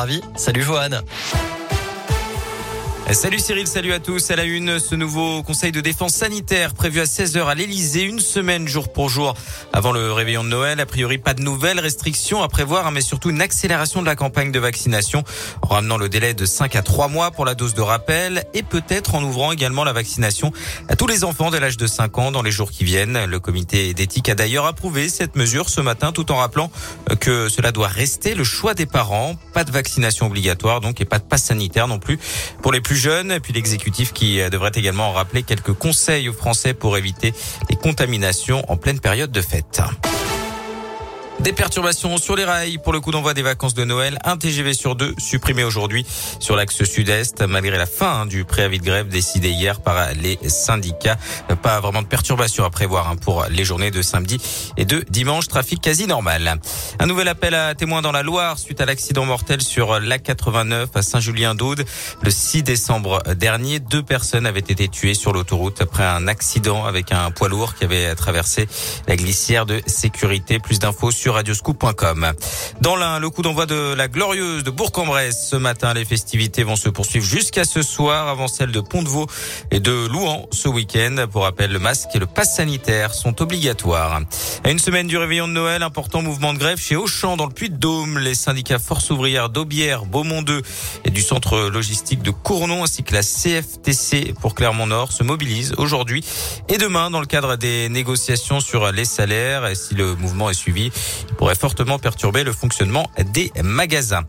Ravi. Salut Johan. Salut Cyril, salut à tous. À la une, ce nouveau conseil de défense sanitaire prévu à 16h à l'Elysée, une semaine jour pour jour avant le réveillon de Noël. A priori, pas de nouvelles restrictions à prévoir, hein, mais surtout une accélération de la campagne de vaccination en ramenant le délai de 5 à 3 mois pour la dose de rappel et peut-être en ouvrant également la vaccination à tous les enfants dès l'âge de 5 ans dans les jours qui viennent. Le comité d'éthique a d'ailleurs approuvé cette mesure ce matin tout en rappelant que cela doit rester le choix des parents. Pas de vaccination obligatoire donc et pas de passe sanitaire non plus pour les plus jeunes. Puis l'exécutif qui devrait également rappeler quelques conseils aux Français pour éviter les contaminations en pleine période de fête. Des perturbations sur les rails pour le coup d'envoi des vacances de Noël. Un TGV sur deux supprimé aujourd'hui sur l'axe sud-est malgré la fin hein, du préavis de grève décidé hier par les syndicats. Pas vraiment de perturbations à prévoir hein, pour les journées de samedi et de dimanche. Trafic quasi normal. Un nouvel appel à témoins dans la Loire suite à l'accident mortel sur l'A89 à Saint-Julien-d'Aude le 6 décembre dernier. Deux personnes avaient été tuées sur l'autoroute après un accident avec un poids lourd qui avait traversé la glissière de sécurité. Plus d'infos sur radioscoop.com. Dans l'un, le coup d'envoi de la glorieuse de Bourg-en-Bresse ce matin. Les festivités vont se poursuivre jusqu'à ce soir avant celle de Pont-de-Vaux et de Louan ce week-end. Pour rappel, le masque et le pass sanitaire sont obligatoires. À une semaine du réveillon de Noël, important mouvement de grève chez Auchan dans le Puy-de-Dôme. Les syndicats Force ouvrière d'Aubière, Beaumont 2 et du centre logistique de Cournon ainsi que la CFTC pour Clermont-Nord se mobilisent aujourd'hui et demain dans le cadre des négociations sur les salaires. Et si le mouvement est suivi, il pourrait fortement perturber le fonctionnement des magasins.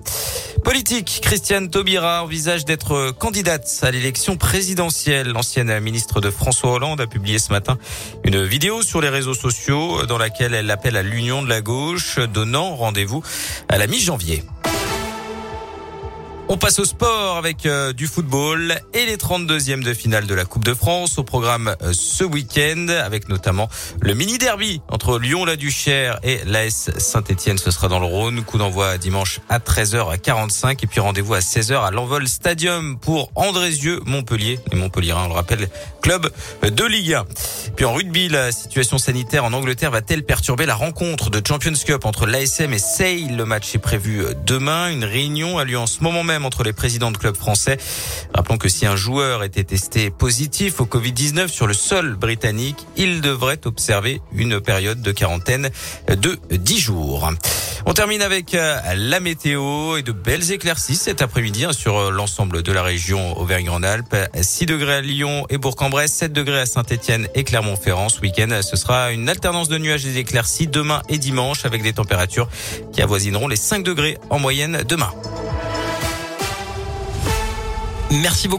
Politique, Christiane Taubira envisage d'être candidate à l'élection présidentielle. L'ancienne ministre de François Hollande a publié ce matin une vidéo sur les réseaux sociaux dans laquelle elle appelle à l'union de la gauche, donnant rendez-vous à la mi-janvier. On passe au sport avec euh, du football et les 32e de finale de la Coupe de France au programme euh, ce week-end avec notamment le mini derby entre Lyon-la-Duchère et l'AS Saint-Etienne. Ce sera dans le Rhône. Coup d'envoi dimanche à 13h45 et puis rendez-vous à 16h à l'Envol Stadium pour Andrézieux Montpellier. Les Montpellierins, on le rappelle, club de Ligue 1. Puis en rugby, la situation sanitaire en Angleterre va-t-elle perturber la rencontre de Champions Cup entre l'ASM et Sale? Le match est prévu demain. Une réunion a lieu en ce moment même entre les présidents de clubs français. Rappelons que si un joueur était testé positif au Covid-19 sur le sol britannique, il devrait observer une période de quarantaine de 10 jours. On termine avec euh, la météo et de belles éclaircies cet après-midi hein, sur euh, l'ensemble de la région Auvergne-Rhône-Alpes. 6 degrés à Lyon et Bourg-en-Bresse, 7 degrés à Saint-Etienne et Clermont-Ferrand. Ce week-end, ce sera une alternance de nuages et d'éclaircies demain et dimanche avec des températures qui avoisineront les 5 degrés en moyenne demain. Merci beaucoup.